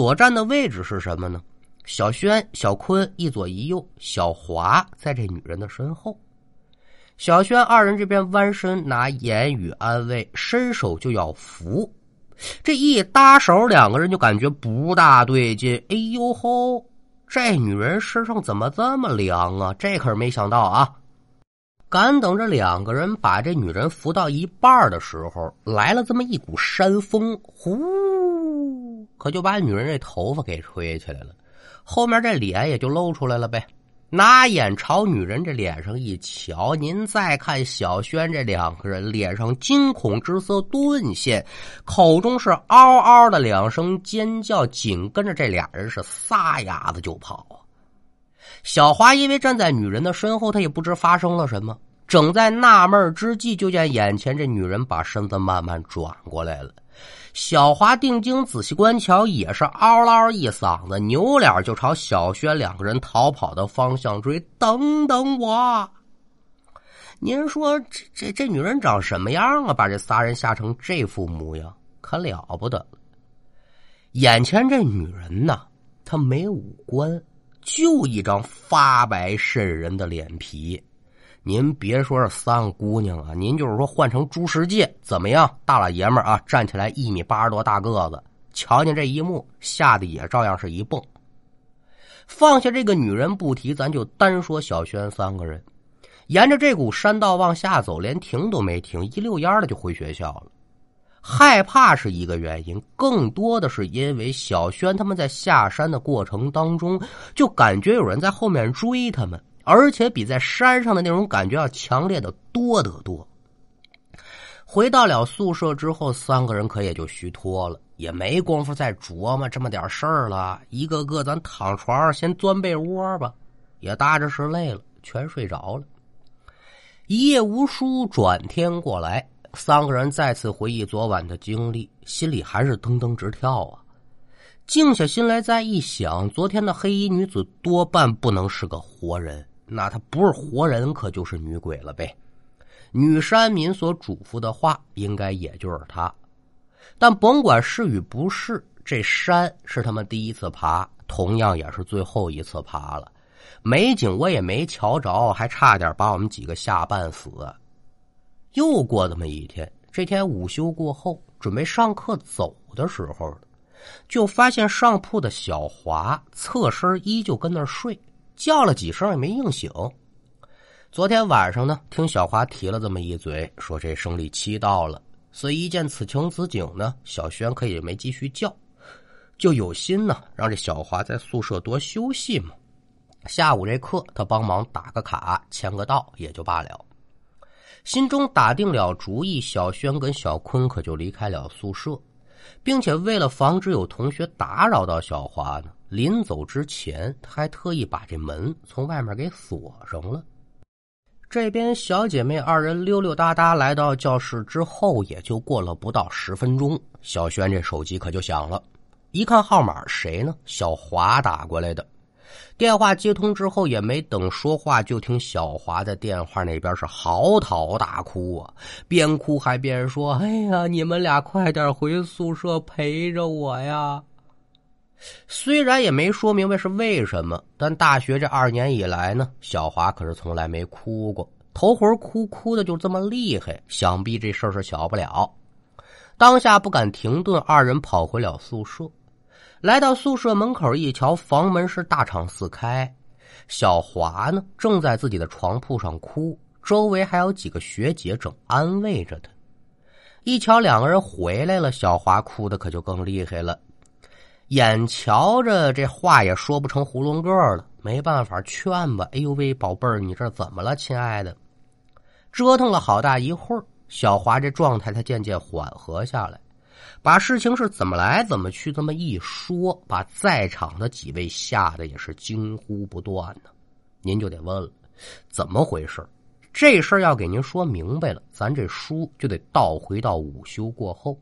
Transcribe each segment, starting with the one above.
所站的位置是什么呢？小轩、小坤一左一右，小华在这女人的身后。小轩二人这边弯身拿言语安慰，伸手就要扶。这一搭手，两个人就感觉不大对劲。哎呦吼！这女人身上怎么这么凉啊？这可是没想到啊！赶等着两个人把这女人扶到一半的时候，来了这么一股山风，呼，可就把女人这头发给吹起来了，后面这脸也就露出来了呗。拿眼朝女人这脸上一瞧，您再看小轩这两个人脸上惊恐之色顿现，口中是嗷嗷的两声尖叫，紧跟着这俩人是撒丫子就跑啊！小华因为站在女人的身后，他也不知发生了什么。正在纳闷之际，就见眼前这女人把身子慢慢转过来了。小华定睛仔细观瞧，也是嗷嗷一嗓子，扭脸就朝小轩两个人逃跑的方向追。等等我！您说这这这女人长什么样啊？把这仨人吓成这副模样，可了不得。眼前这女人呐，她没五官。就一张发白渗人的脸皮，您别说是三姑娘啊，您就是说换成朱世界怎么样？大老爷们儿啊，站起来一米八十多大个子，瞧见这一幕，吓得也照样是一蹦。放下这个女人不提，咱就单说小轩三个人，沿着这股山道往下走，连停都没停，一溜烟的就回学校了。害怕是一个原因，更多的是因为小轩他们在下山的过程当中，就感觉有人在后面追他们，而且比在山上的那种感觉要强烈的多得多。回到了宿舍之后，三个人可也就虚脱了，也没工夫再琢磨这么点事儿了。一个个咱躺床上先钻被窝吧，也搭着是累了，全睡着了。一夜无书，转天过来。三个人再次回忆昨晚的经历，心里还是噔噔直跳啊！静下心来再一想，昨天的黑衣女子多半不能是个活人，那她不是活人，可就是女鬼了呗。女山民所嘱咐的话，应该也就是她。但甭管是与不是，这山是他们第一次爬，同样也是最后一次爬了。美景我也没瞧着，还差点把我们几个吓半死。又过这么一天，这天午休过后，准备上课走的时候就发现上铺的小华侧身依旧跟那睡，叫了几声也没应醒。昨天晚上呢，听小华提了这么一嘴，说这生理期到了，所以一见此情此景呢，小轩可也没继续叫，就有心呢让这小华在宿舍多休息嘛。下午这课他帮忙打个卡、签个到也就罢了。心中打定了主意，小轩跟小坤可就离开了宿舍，并且为了防止有同学打扰到小华呢，临走之前他还特意把这门从外面给锁上了。这边小姐妹二人溜溜达达来到教室之后，也就过了不到十分钟，小轩这手机可就响了，一看号码，谁呢？小华打过来的。电话接通之后，也没等说话，就听小华在电话那边是嚎啕大哭啊，边哭还边说：“哎呀，你们俩快点回宿舍陪着我呀！”虽然也没说明白是为什么，但大学这二年以来呢，小华可是从来没哭过，头回哭哭的就这么厉害，想必这事儿是小不了。当下不敢停顿，二人跑回了宿舍。来到宿舍门口一瞧，房门是大敞四开，小华呢正在自己的床铺上哭，周围还有几个学姐正安慰着他。一瞧两个人回来了，小华哭的可就更厉害了，眼瞧着这话也说不成囫囵个了，没办法劝吧。哎呦喂，宝贝儿，你这怎么了，亲爱的？折腾了好大一会儿，小华这状态才渐渐缓和下来。把事情是怎么来怎么去这么一说，把在场的几位吓得也是惊呼不断呢。您就得问了，怎么回事？这事儿要给您说明白了，咱这书就得倒回到午休过后。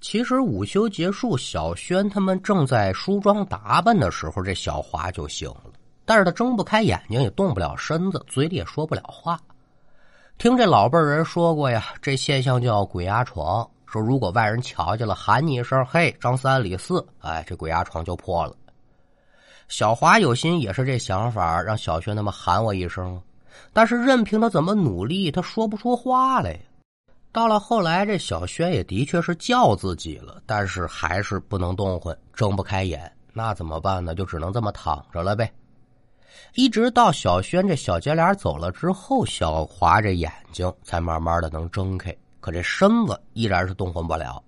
其实午休结束，小轩他们正在梳妆打扮的时候，这小华就醒了，但是他睁不开眼睛，也动不了身子，嘴里也说不了话。听这老辈人说过呀，这现象叫鬼压床。说如果外人瞧见了，喊你一声“嘿，张三李四”，哎，这鬼压床就破了。小华有心也是这想法，让小轩他们喊我一声，但是任凭他怎么努力，他说不出话来呀。到了后来，这小轩也的确是叫自己了，但是还是不能动换，睁不开眼。那怎么办呢？就只能这么躺着了呗。一直到小轩这小姐俩走了之后，小华这眼睛才慢慢的能睁开，可这身子依然是动换不了。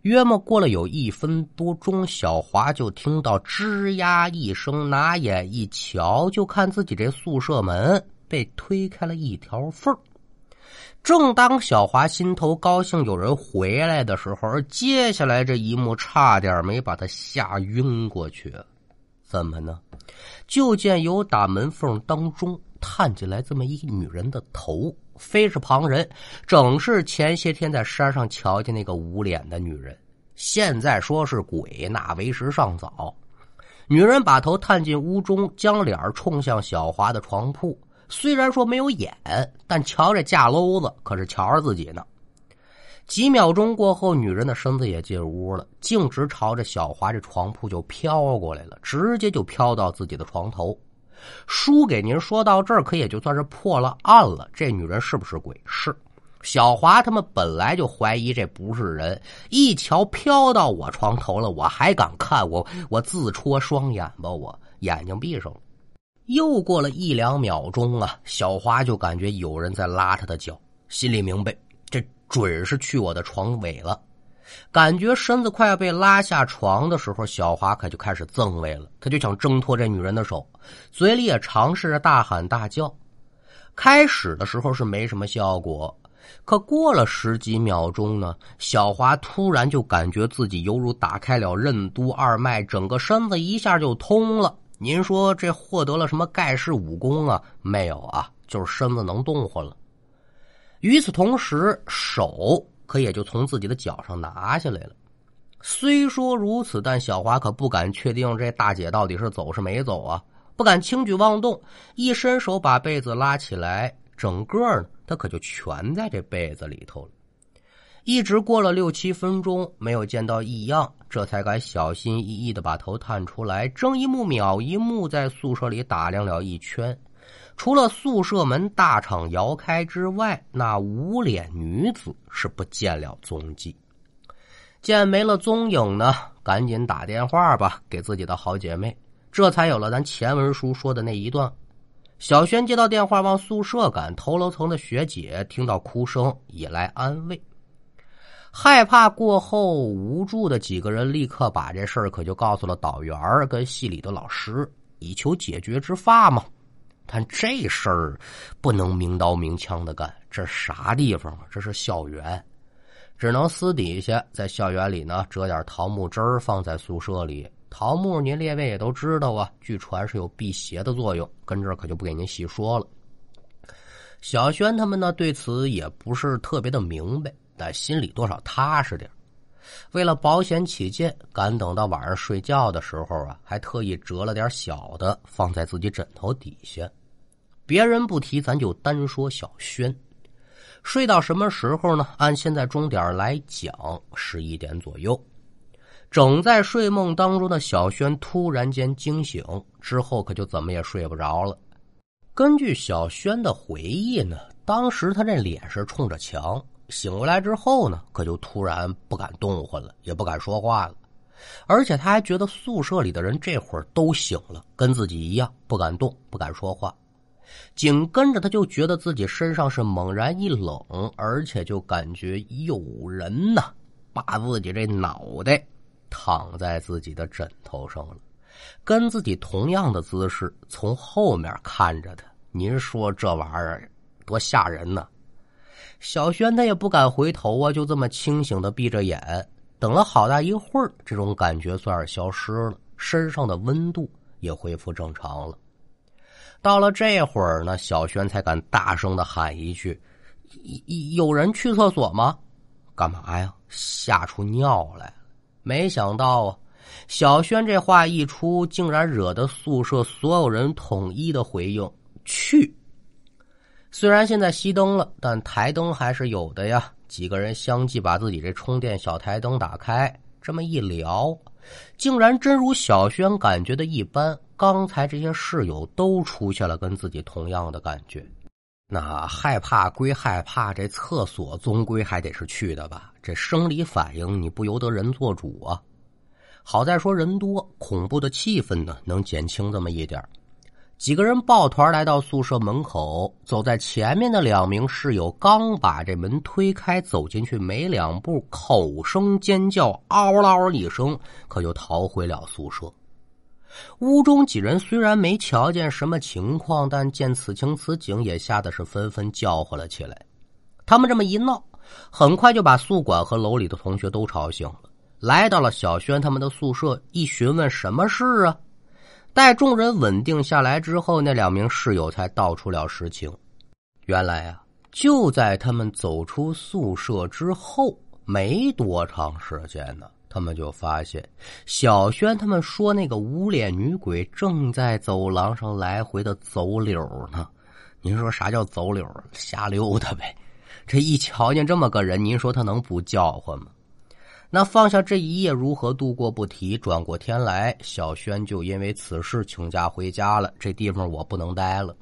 约莫过了有一分多钟，小华就听到吱呀一声，拿眼一瞧，就看自己这宿舍门被推开了一条缝正当小华心头高兴有人回来的时候，接下来这一幕差点没把他吓晕过去。怎么呢？就见有打门缝当中探进来这么一个女人的头，非是旁人，正是前些天在山上瞧见那个无脸的女人。现在说是鬼，那为时尚早。女人把头探进屋中，将脸冲向小华的床铺。虽然说没有眼，但瞧这架篓子，可是瞧着自己呢。几秒钟过后，女人的身子也进屋了，径直朝着小华这床铺就飘过来了，直接就飘到自己的床头。书给您说到这儿，可也就算是破了案了。这女人是不是鬼？是。小华他们本来就怀疑这不是人，一瞧飘到我床头了，我还敢看？我我自戳双眼吧，我眼睛闭上了。又过了一两秒钟啊，小华就感觉有人在拉他的脚，心里明白这。准是去我的床尾了，感觉身子快要被拉下床的时候，小华可就开始赠位了。他就想挣脱这女人的手，嘴里也尝试着大喊大叫。开始的时候是没什么效果，可过了十几秒钟呢，小华突然就感觉自己犹如打开了任督二脉，整个身子一下就通了。您说这获得了什么盖世武功啊？没有啊，就是身子能动活了。与此同时，手可也就从自己的脚上拿下来了。虽说如此，但小华可不敢确定这大姐到底是走是没走啊，不敢轻举妄动。一伸手把被子拉起来，整个呢，他可就全在这被子里头了。一直过了六七分钟，没有见到异样，这才敢小心翼翼的把头探出来，睁一目秒一目，在宿舍里打量了一圈。除了宿舍门大敞摇开之外，那无脸女子是不见了踪迹。见没了踪影呢，赶紧打电话吧，给自己的好姐妹。这才有了咱前文书说的那一段。小轩接到电话往宿舍赶，头楼层的学姐听到哭声也来安慰。害怕过后，无助的几个人立刻把这事儿可就告诉了导员跟系里的老师，以求解决之法嘛。但这事儿不能明刀明枪的干，这啥地方啊？这是校园，只能私底下在校园里呢折点桃木枝儿放在宿舍里。桃木您列位也都知道啊，据传是有辟邪的作用，跟这可就不给您细说了。小轩他们呢对此也不是特别的明白，但心里多少踏实点为了保险起见，赶等到晚上睡觉的时候啊，还特意折了点小的放在自己枕头底下。别人不提，咱就单说小轩。睡到什么时候呢？按现在钟点来讲，十一点左右。整在睡梦当中的小轩突然间惊醒，之后可就怎么也睡不着了。根据小轩的回忆呢，当时他这脸是冲着墙。醒过来之后呢，可就突然不敢动弹了，也不敢说话了，而且他还觉得宿舍里的人这会儿都醒了，跟自己一样不敢动、不敢说话。紧跟着他就觉得自己身上是猛然一冷，而且就感觉有人呢把自己这脑袋躺在自己的枕头上了，跟自己同样的姿势从后面看着他。您说这玩意儿多吓人呢？小轩他也不敢回头啊，就这么清醒的闭着眼，等了好大一会儿，这种感觉算是消失了，身上的温度也恢复正常了。到了这会儿呢，小轩才敢大声的喊一句：“有人去厕所吗？”干嘛呀？吓出尿来了！没想到啊，小轩这话一出，竟然惹得宿舍所有人统一的回应：“去。”虽然现在熄灯了，但台灯还是有的呀。几个人相继把自己这充电小台灯打开，这么一聊，竟然真如小轩感觉的一般。刚才这些室友都出现了跟自己同样的感觉。那害怕归害怕，这厕所终归还得是去的吧？这生理反应你不由得人做主啊。好在说人多，恐怖的气氛呢能减轻这么一点几个人抱团来到宿舍门口，走在前面的两名室友刚把这门推开，走进去没两步，口声尖叫，嗷嗷一声，可就逃回了宿舍。屋中几人虽然没瞧见什么情况，但见此情此景，也吓得是纷纷叫唤了起来。他们这么一闹，很快就把宿管和楼里的同学都吵醒了，来到了小轩他们的宿舍，一询问什么事啊？待众人稳定下来之后，那两名室友才道出了实情。原来啊，就在他们走出宿舍之后没多长时间呢，他们就发现小轩他们说那个无脸女鬼正在走廊上来回的走柳呢。您说啥叫走柳？瞎溜达呗。这一瞧见这么个人，您说他能不叫唤吗？那放下这一夜如何度过不提，转过天来，小轩就因为此事请假回家了。这地方我不能待了。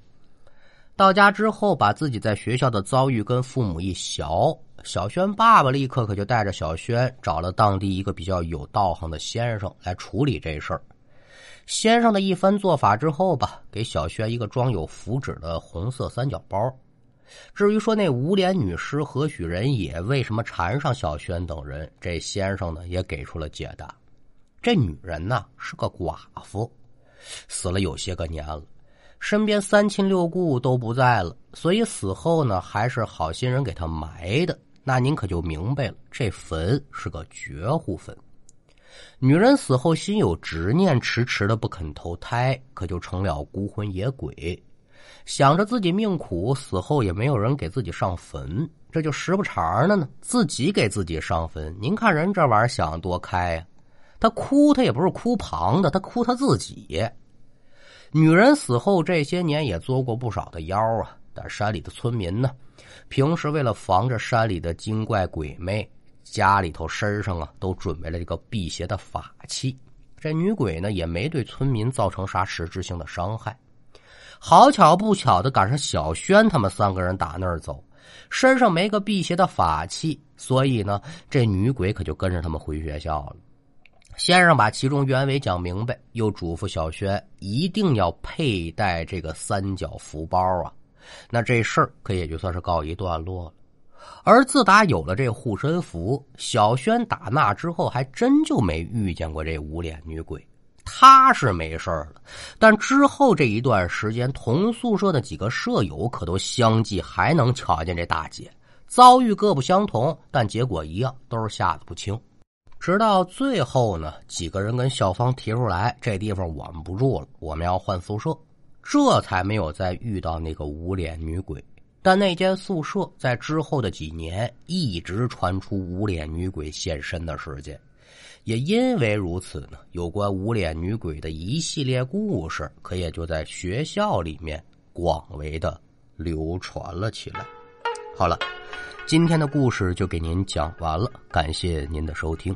到家之后，把自己在学校的遭遇跟父母一小，小轩爸爸立刻可就带着小轩找了当地一个比较有道行的先生来处理这事儿。先生的一番做法之后吧，给小轩一个装有符纸的红色三角包。至于说那无脸女尸何许人也，为什么缠上小轩等人，这先生呢也给出了解答。这女人呢是个寡妇，死了有些个年了，身边三亲六故都不在了，所以死后呢还是好心人给她埋的。那您可就明白了，这坟是个绝户坟。女人死后心有执念，迟迟的不肯投胎，可就成了孤魂野鬼。想着自己命苦，死后也没有人给自己上坟，这就时不常的呢，自己给自己上坟。您看人这玩意儿想多开呀！他哭，他也不是哭旁的，他哭他自己。女人死后这些年也做过不少的妖啊，但山里的村民呢，平时为了防着山里的精怪鬼魅，家里头身上啊都准备了这个辟邪的法器。这女鬼呢也没对村民造成啥实质性的伤害。好巧不巧的赶上小轩他们三个人打那儿走，身上没个辟邪的法器，所以呢，这女鬼可就跟着他们回学校了。先生把其中原委讲明白，又嘱咐小轩一定要佩戴这个三角符包啊。那这事儿可也就算是告一段落了。而自打有了这护身符，小轩打那之后还真就没遇见过这无脸女鬼。他是没事了，但之后这一段时间，同宿舍的几个舍友可都相继还能瞧见这大姐。遭遇各不相同，但结果一样，都是吓得不轻。直到最后呢，几个人跟校方提出来，这地方我们不住了，我们要换宿舍，这才没有再遇到那个无脸女鬼。但那间宿舍在之后的几年一直传出无脸女鬼现身的事件。也因为如此呢，有关无脸女鬼的一系列故事，可也就在学校里面广为的流传了起来。好了，今天的故事就给您讲完了，感谢您的收听。